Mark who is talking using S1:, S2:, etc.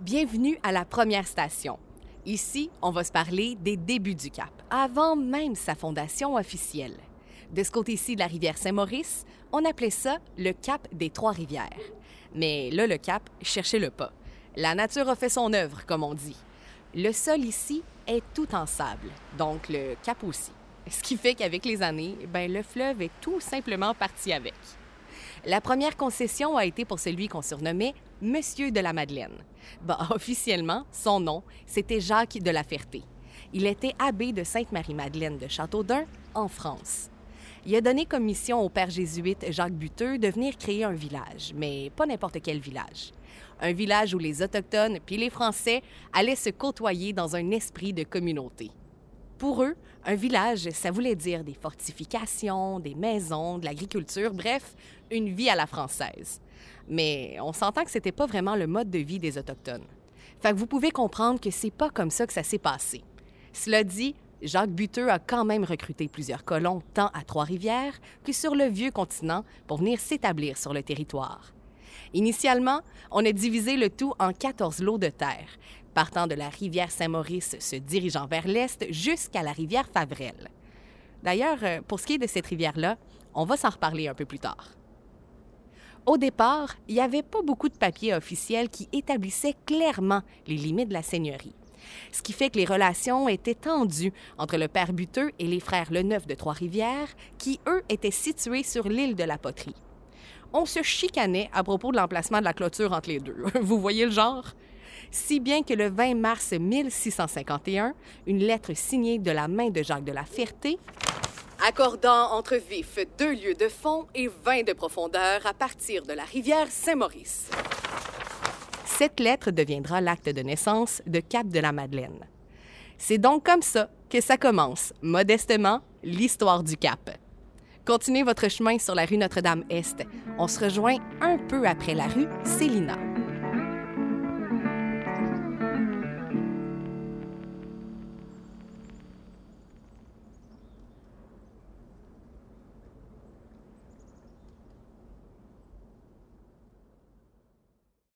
S1: Bienvenue à la première station. Ici, on va se parler des débuts du Cap, avant même sa fondation officielle. De ce côté-ci de la rivière Saint-Maurice, on appelait ça le Cap des Trois-Rivières. Mais là, le Cap, cherchez-le pas. La nature a fait son œuvre, comme on dit. Le sol ici est tout en sable, donc le Cap aussi. Ce qui fait qu'avec les années, ben, le fleuve est tout simplement parti avec. La première concession a été pour celui qu'on surnommait Monsieur de la Madeleine. Bah, officiellement, son nom, c'était Jacques de la Ferté. Il était abbé de Sainte-Marie-Madeleine de Châteaudun, en France. Il a donné comme mission au père jésuite Jacques Buteux de venir créer un village, mais pas n'importe quel village. Un village où les Autochtones puis les Français allaient se côtoyer dans un esprit de communauté. Pour eux, un village, ça voulait dire des fortifications, des maisons, de l'agriculture, bref, une vie à la française. Mais on s'entend que c'était pas vraiment le mode de vie des Autochtones. Fait vous pouvez comprendre que c'est pas comme ça que ça s'est passé. Cela dit, Jacques Buteux a quand même recruté plusieurs colons tant à Trois-Rivières que sur le vieux continent pour venir s'établir sur le territoire. Initialement, on a divisé le tout en 14 lots de terre, partant de la rivière Saint-Maurice se dirigeant vers l'est jusqu'à la rivière Favrelle. D'ailleurs, euh, pour ce qui est de cette rivière-là, on va s'en reparler un peu plus tard. Au départ, il n'y avait pas beaucoup de papiers officiels qui établissaient clairement les limites de la seigneurie. Ce qui fait que les relations étaient tendues entre le père Buteux et les frères Leneuf de Trois-Rivières, qui, eux, étaient situés sur l'île de la Poterie. On se chicanait à propos de l'emplacement de la clôture entre les deux. Vous voyez le genre? Si bien que le 20 mars 1651, une lettre signée de la main de Jacques de la Ferté accordant entre vifs deux lieues de fond et 20 de profondeur à partir de la rivière Saint-Maurice. Cette lettre deviendra l'acte de naissance de Cap de la Madeleine. C'est donc comme ça que ça commence, modestement, l'histoire du Cap. Continuez votre chemin sur la rue Notre-Dame-Est. On se rejoint un peu après la rue Célina.